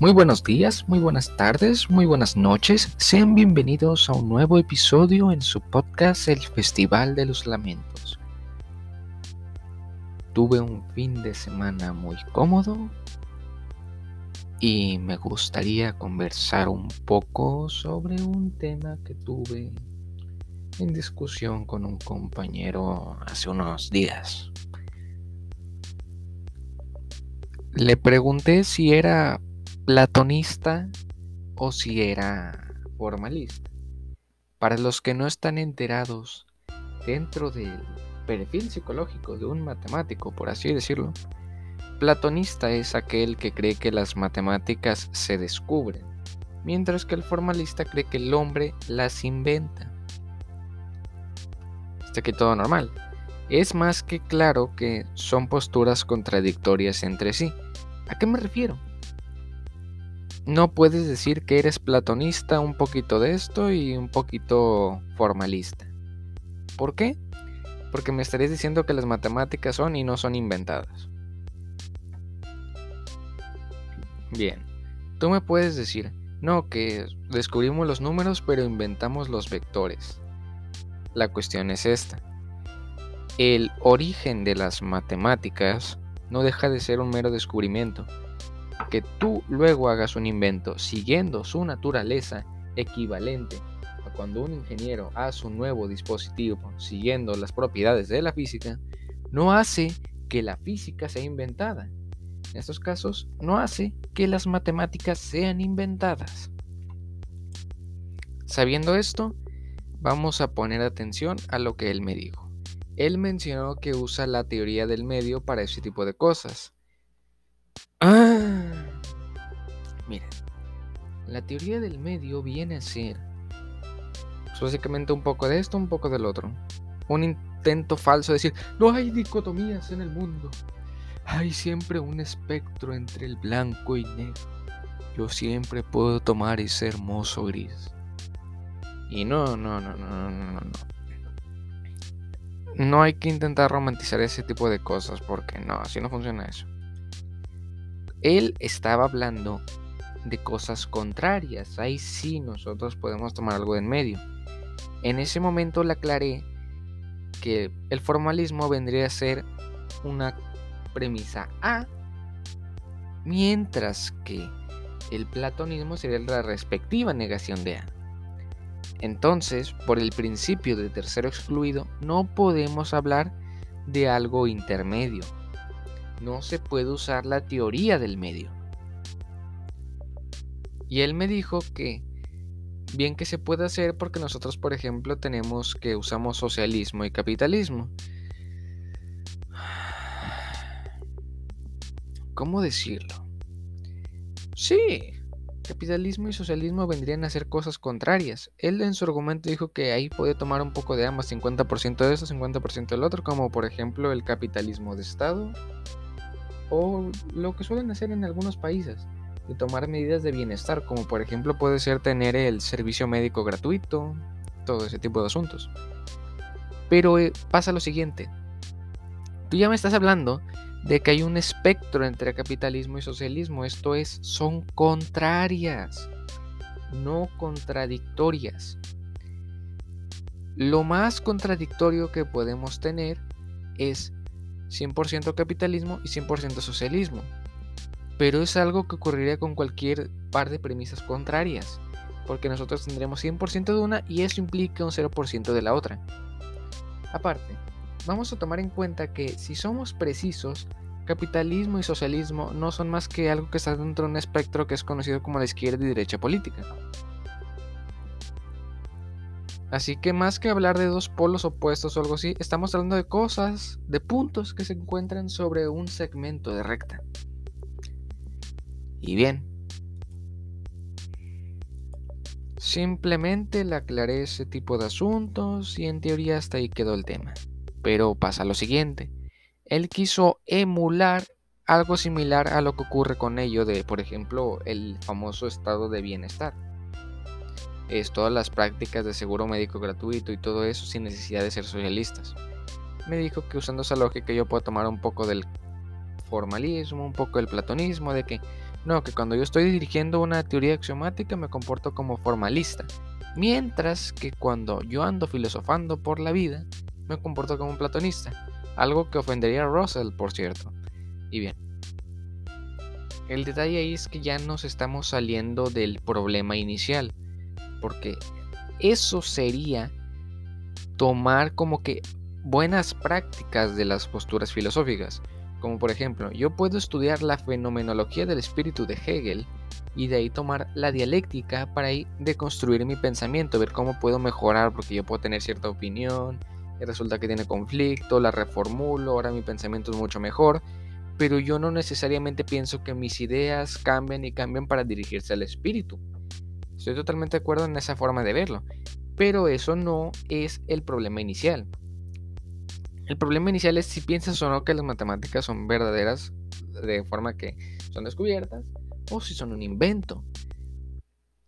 Muy buenos días, muy buenas tardes, muy buenas noches. Sean bienvenidos a un nuevo episodio en su podcast El Festival de los Lamentos. Tuve un fin de semana muy cómodo y me gustaría conversar un poco sobre un tema que tuve en discusión con un compañero hace unos días. Le pregunté si era platonista o si era formalista. Para los que no están enterados dentro del perfil psicológico de un matemático, por así decirlo, platonista es aquel que cree que las matemáticas se descubren, mientras que el formalista cree que el hombre las inventa. Está aquí todo normal. Es más que claro que son posturas contradictorias entre sí. ¿A qué me refiero? No puedes decir que eres platonista un poquito de esto y un poquito formalista. ¿Por qué? Porque me estarías diciendo que las matemáticas son y no son inventadas. Bien, tú me puedes decir, no, que descubrimos los números pero inventamos los vectores. La cuestión es esta. El origen de las matemáticas no deja de ser un mero descubrimiento que tú luego hagas un invento siguiendo su naturaleza equivalente a cuando un ingeniero hace un nuevo dispositivo siguiendo las propiedades de la física, no hace que la física sea inventada. En estos casos, no hace que las matemáticas sean inventadas. Sabiendo esto, vamos a poner atención a lo que él me dijo. Él mencionó que usa la teoría del medio para ese tipo de cosas. Miren, la teoría del medio viene a ser pues, básicamente un poco de esto, un poco del otro. Un intento falso de decir, no hay dicotomías en el mundo. Hay siempre un espectro entre el blanco y negro. Yo siempre puedo tomar ese hermoso gris. Y no, no, no, no, no, no, no. No hay que intentar romantizar ese tipo de cosas porque no, así no funciona eso. Él estaba hablando de cosas contrarias. Ahí sí nosotros podemos tomar algo en medio. En ese momento le aclaré que el formalismo vendría a ser una premisa A, mientras que el platonismo sería la respectiva negación de A. Entonces, por el principio de tercero excluido, no podemos hablar de algo intermedio. No se puede usar la teoría del medio. Y él me dijo que bien que se puede hacer porque nosotros, por ejemplo, tenemos que usamos socialismo y capitalismo. ¿Cómo decirlo? Sí, capitalismo y socialismo vendrían a ser cosas contrarias. Él en su argumento dijo que ahí puede tomar un poco de ambas, 50% de eso, 50% del otro, como por ejemplo el capitalismo de Estado o lo que suelen hacer en algunos países de tomar medidas de bienestar, como por ejemplo puede ser tener el servicio médico gratuito, todo ese tipo de asuntos. Pero eh, pasa lo siguiente, tú ya me estás hablando de que hay un espectro entre capitalismo y socialismo, esto es, son contrarias, no contradictorias. Lo más contradictorio que podemos tener es 100% capitalismo y 100% socialismo pero es algo que ocurriría con cualquier par de premisas contrarias, porque nosotros tendremos 100% de una y eso implica un 0% de la otra. Aparte, vamos a tomar en cuenta que si somos precisos, capitalismo y socialismo no son más que algo que está dentro de un espectro que es conocido como la izquierda y derecha política. Así que más que hablar de dos polos opuestos o algo así, estamos hablando de cosas, de puntos que se encuentran sobre un segmento de recta. Y bien, simplemente le aclaré ese tipo de asuntos y en teoría hasta ahí quedó el tema. Pero pasa lo siguiente, él quiso emular algo similar a lo que ocurre con ello de, por ejemplo, el famoso estado de bienestar. Es todas las prácticas de seguro médico gratuito y todo eso sin necesidad de ser socialistas. Me dijo que usando esa lógica yo puedo tomar un poco del formalismo, un poco del platonismo, de que no, que cuando yo estoy dirigiendo una teoría axiomática me comporto como formalista, mientras que cuando yo ando filosofando por la vida me comporto como un platonista, algo que ofendería a Russell, por cierto. Y bien, el detalle ahí es que ya nos estamos saliendo del problema inicial, porque eso sería tomar como que buenas prácticas de las posturas filosóficas. Como por ejemplo, yo puedo estudiar la fenomenología del espíritu de Hegel y de ahí tomar la dialéctica para ahí deconstruir mi pensamiento, ver cómo puedo mejorar, porque yo puedo tener cierta opinión y resulta que tiene conflicto, la reformulo, ahora mi pensamiento es mucho mejor, pero yo no necesariamente pienso que mis ideas cambien y cambien para dirigirse al espíritu. Estoy totalmente de acuerdo en esa forma de verlo, pero eso no es el problema inicial. El problema inicial es si piensas o no que las matemáticas son verdaderas de forma que son descubiertas o si son un invento.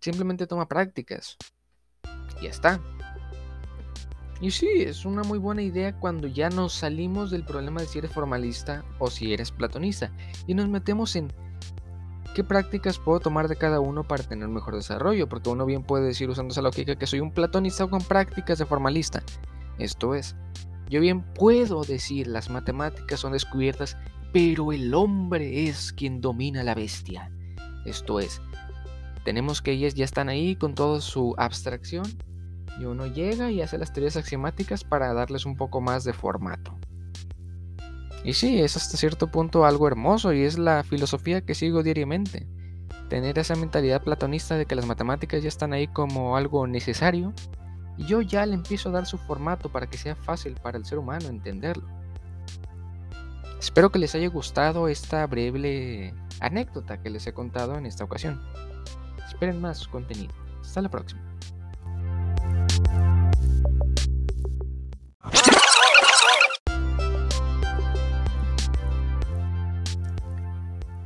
Simplemente toma prácticas. Y ya está. Y sí, es una muy buena idea cuando ya nos salimos del problema de si eres formalista o si eres platonista y nos metemos en qué prácticas puedo tomar de cada uno para tener mejor desarrollo, porque uno bien puede decir usando esa lógica que soy un platonista con prácticas de formalista. Esto es, yo bien puedo decir las matemáticas son descubiertas, pero el hombre es quien domina la bestia. Esto es, tenemos que ellas ya están ahí con toda su abstracción y uno llega y hace las teorías axiomáticas para darles un poco más de formato. Y sí, es hasta cierto punto algo hermoso y es la filosofía que sigo diariamente. Tener esa mentalidad platonista de que las matemáticas ya están ahí como algo necesario y yo ya le empiezo a dar su formato para que sea fácil para el ser humano entenderlo. Espero que les haya gustado esta breve anécdota que les he contado en esta ocasión. Esperen más contenido. Hasta la próxima.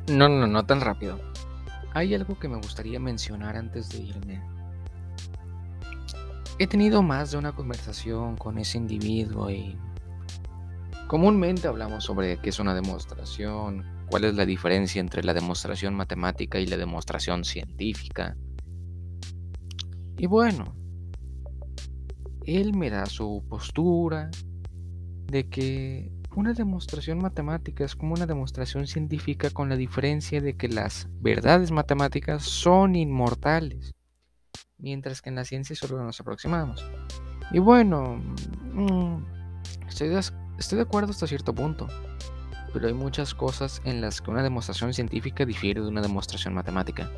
No, no, no tan rápido. Hay algo que me gustaría mencionar antes de irme. He tenido más de una conversación con ese individuo y comúnmente hablamos sobre qué es una demostración, cuál es la diferencia entre la demostración matemática y la demostración científica. Y bueno, él me da su postura de que una demostración matemática es como una demostración científica con la diferencia de que las verdades matemáticas son inmortales mientras que en la ciencia solo nos aproximamos. Y bueno, mm, estoy de, acuerdo hasta cierto punto, pero hay muchas cosas en las que una demostración científica difiere de una demostración matemática.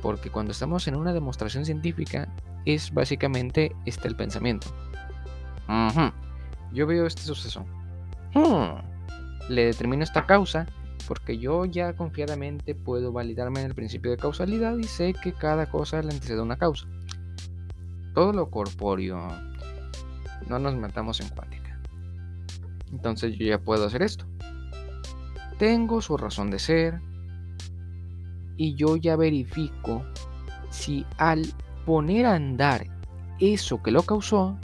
Porque cuando estamos en una demostración científica es básicamente este el pensamiento. Yo veo este suceso. Hmm. Le determino esta causa porque yo ya confiadamente puedo validarme en el principio de causalidad y sé que cada cosa le antecede una causa. Todo lo corpóreo, no nos metamos en cuántica. Entonces yo ya puedo hacer esto. Tengo su razón de ser y yo ya verifico si al poner a andar eso que lo causó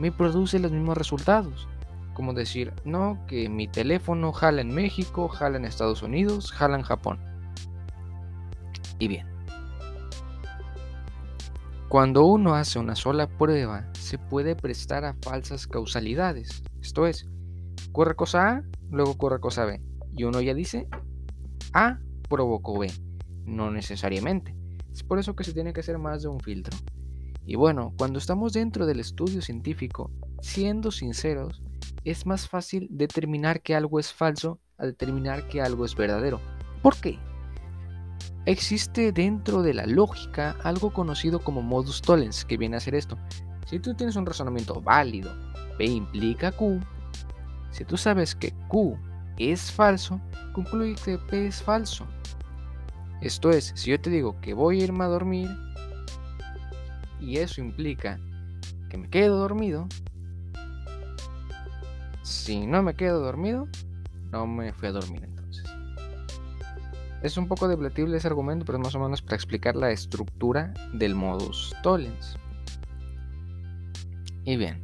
me produce los mismos resultados como decir, no, que mi teléfono jala en México, jala en Estados Unidos, jala en Japón. Y bien, cuando uno hace una sola prueba, se puede prestar a falsas causalidades. Esto es, ocurre cosa A, luego ocurre cosa B. Y uno ya dice, A provocó B. No necesariamente. Es por eso que se tiene que hacer más de un filtro. Y bueno, cuando estamos dentro del estudio científico, siendo sinceros, es más fácil determinar que algo es falso a determinar que algo es verdadero. ¿Por qué? Existe dentro de la lógica algo conocido como modus tollens, que viene a ser esto. Si tú tienes un razonamiento válido, P implica Q, si tú sabes que Q es falso, concluye que P es falso. Esto es, si yo te digo que voy a irme a dormir y eso implica que me quedo dormido, si no me quedo dormido, no me fui a dormir. Es un poco depletible ese argumento, pero es más o menos para explicar la estructura del modus tollens. Y bien,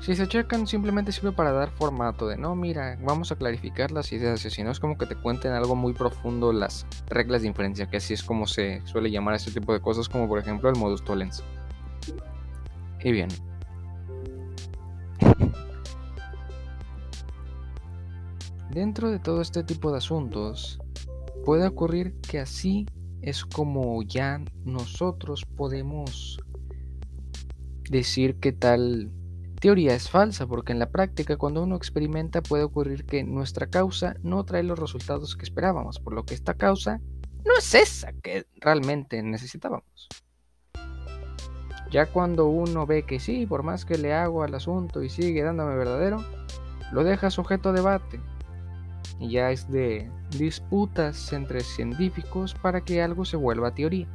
Si se checan, simplemente sirve para dar formato de no, mira, vamos a clarificar las ideas. Si no, es como que te cuenten algo muy profundo las reglas de inferencia, que así es como se suele llamar a este tipo de cosas, como por ejemplo el modus tollens. Y bien. Dentro de todo este tipo de asuntos, puede ocurrir que así es como ya nosotros podemos decir que tal teoría es falsa, porque en la práctica cuando uno experimenta puede ocurrir que nuestra causa no trae los resultados que esperábamos, por lo que esta causa no es esa que realmente necesitábamos. Ya cuando uno ve que sí, por más que le hago al asunto y sigue dándome verdadero, lo deja sujeto a debate. Y ya es de disputas entre científicos para que algo se vuelva teoría.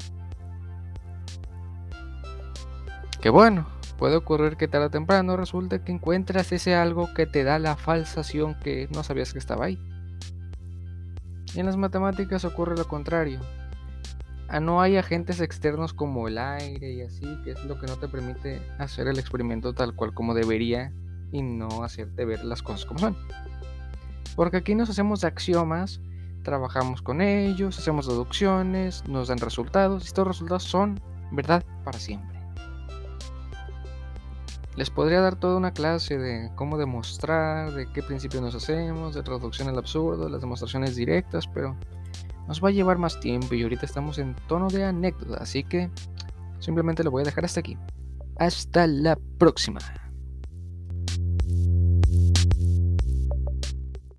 Que bueno, puede ocurrir que tarde o temprano resulte que encuentras ese algo que te da la falsación que no sabías que estaba ahí. Y en las matemáticas ocurre lo contrario no hay agentes externos como el aire y así, que es lo que no te permite hacer el experimento tal cual como debería y no hacerte ver las cosas como son. Porque aquí nos hacemos axiomas, trabajamos con ellos, hacemos deducciones, nos dan resultados y estos resultados son verdad para siempre. Les podría dar toda una clase de cómo demostrar, de qué principios nos hacemos, de traducción al absurdo, las demostraciones directas, pero nos va a llevar más tiempo y ahorita estamos en tono de anécdota, así que simplemente lo voy a dejar hasta aquí. Hasta la próxima.